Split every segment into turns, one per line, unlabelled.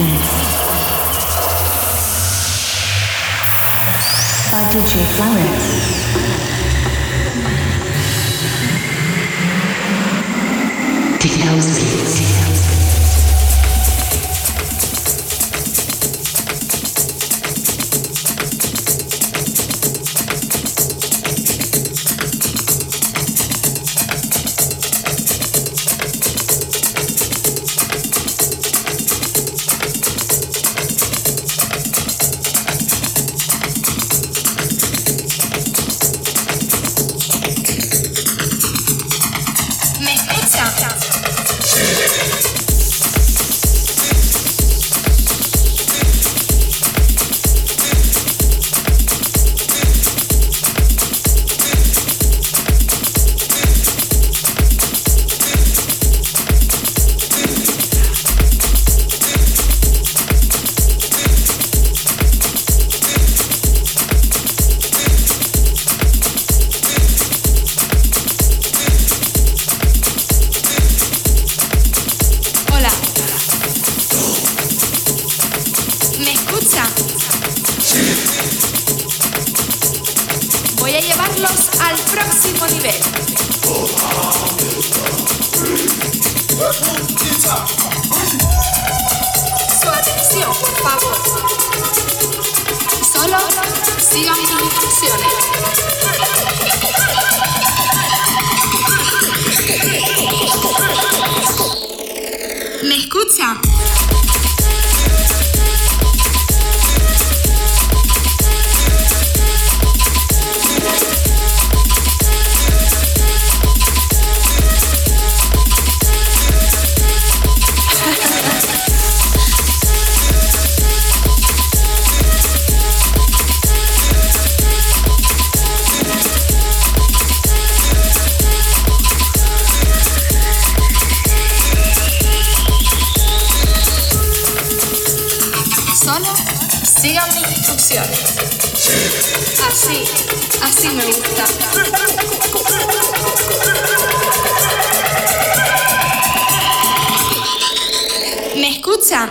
Florence. By DJ Florence.
sin instrucciones. Así, así me gusta. ¿Me escucha?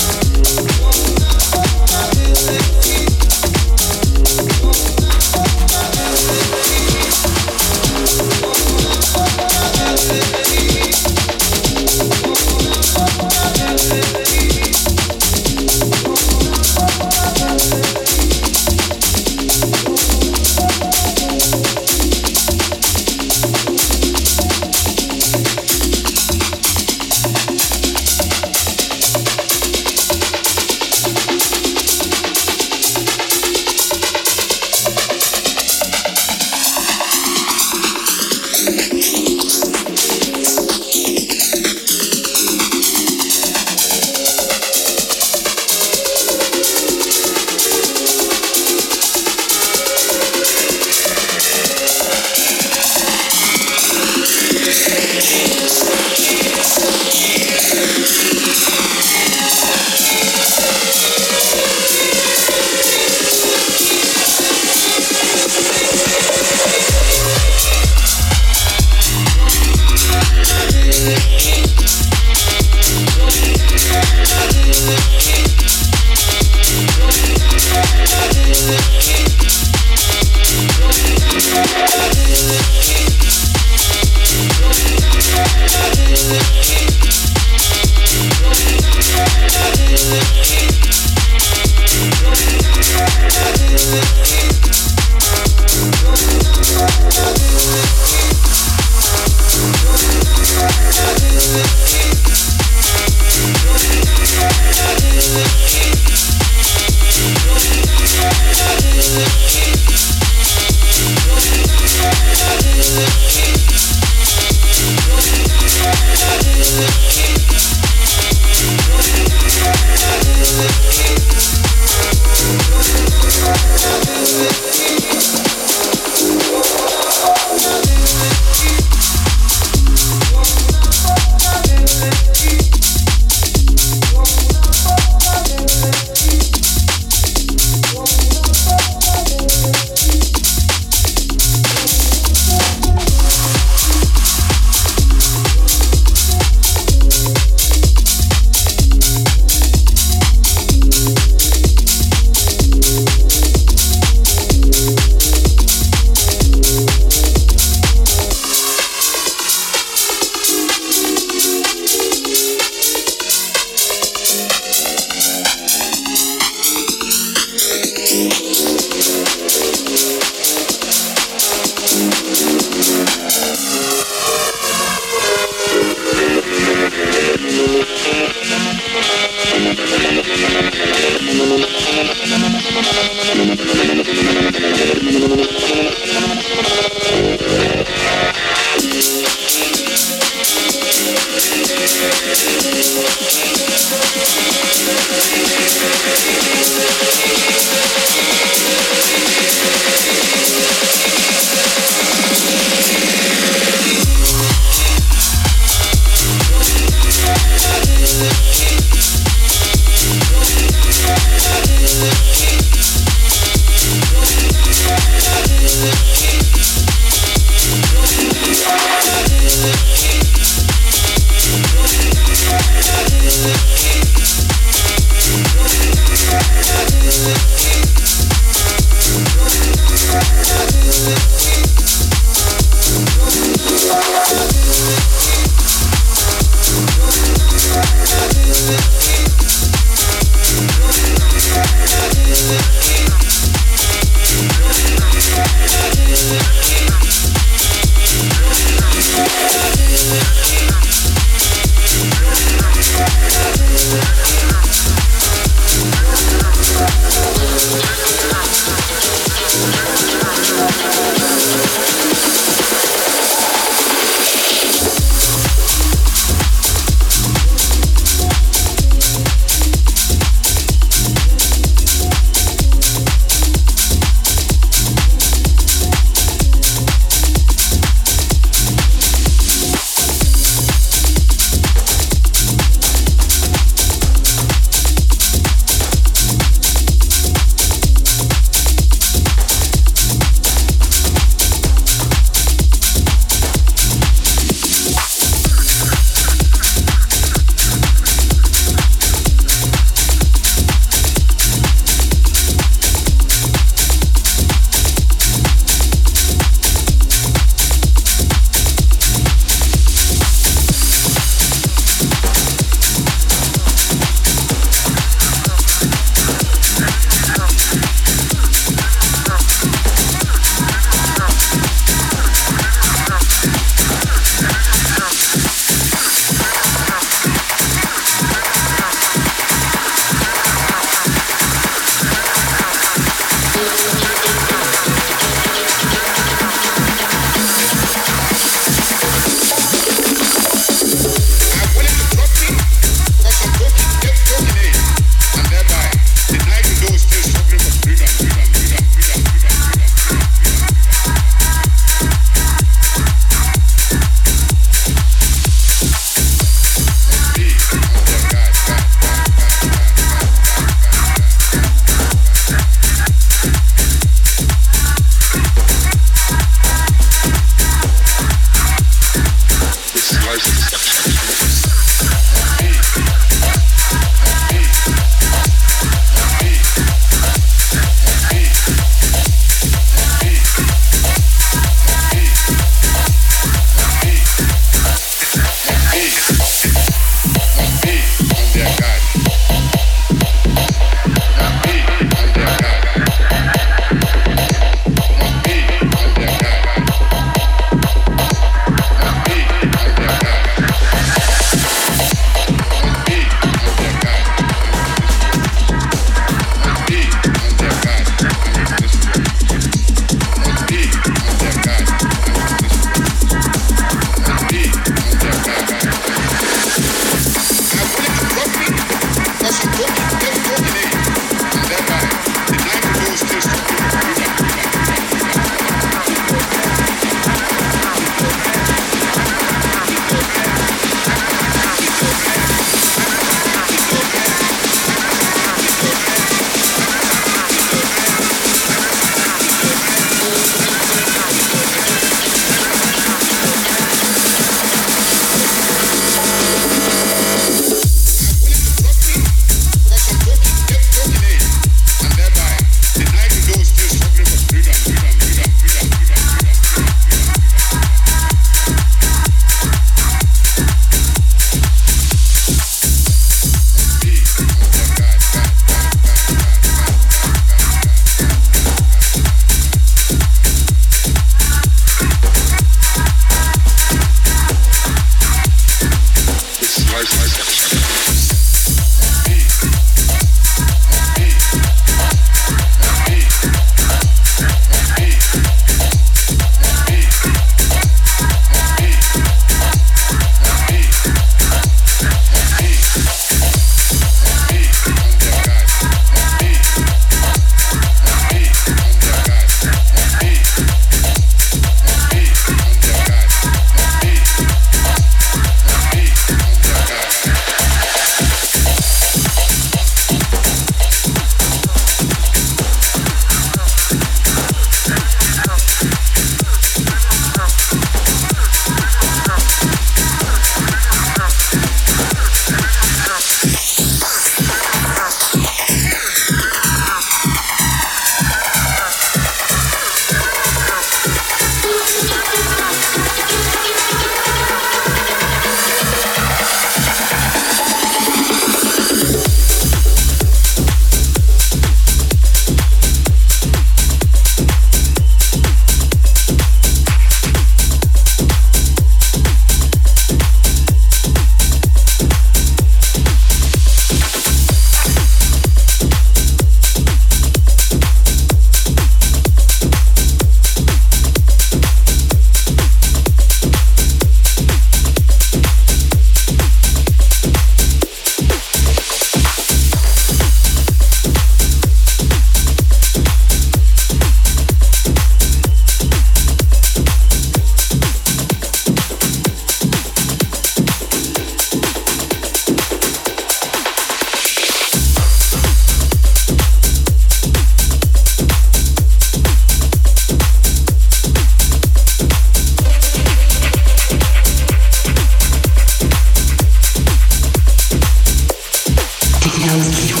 House.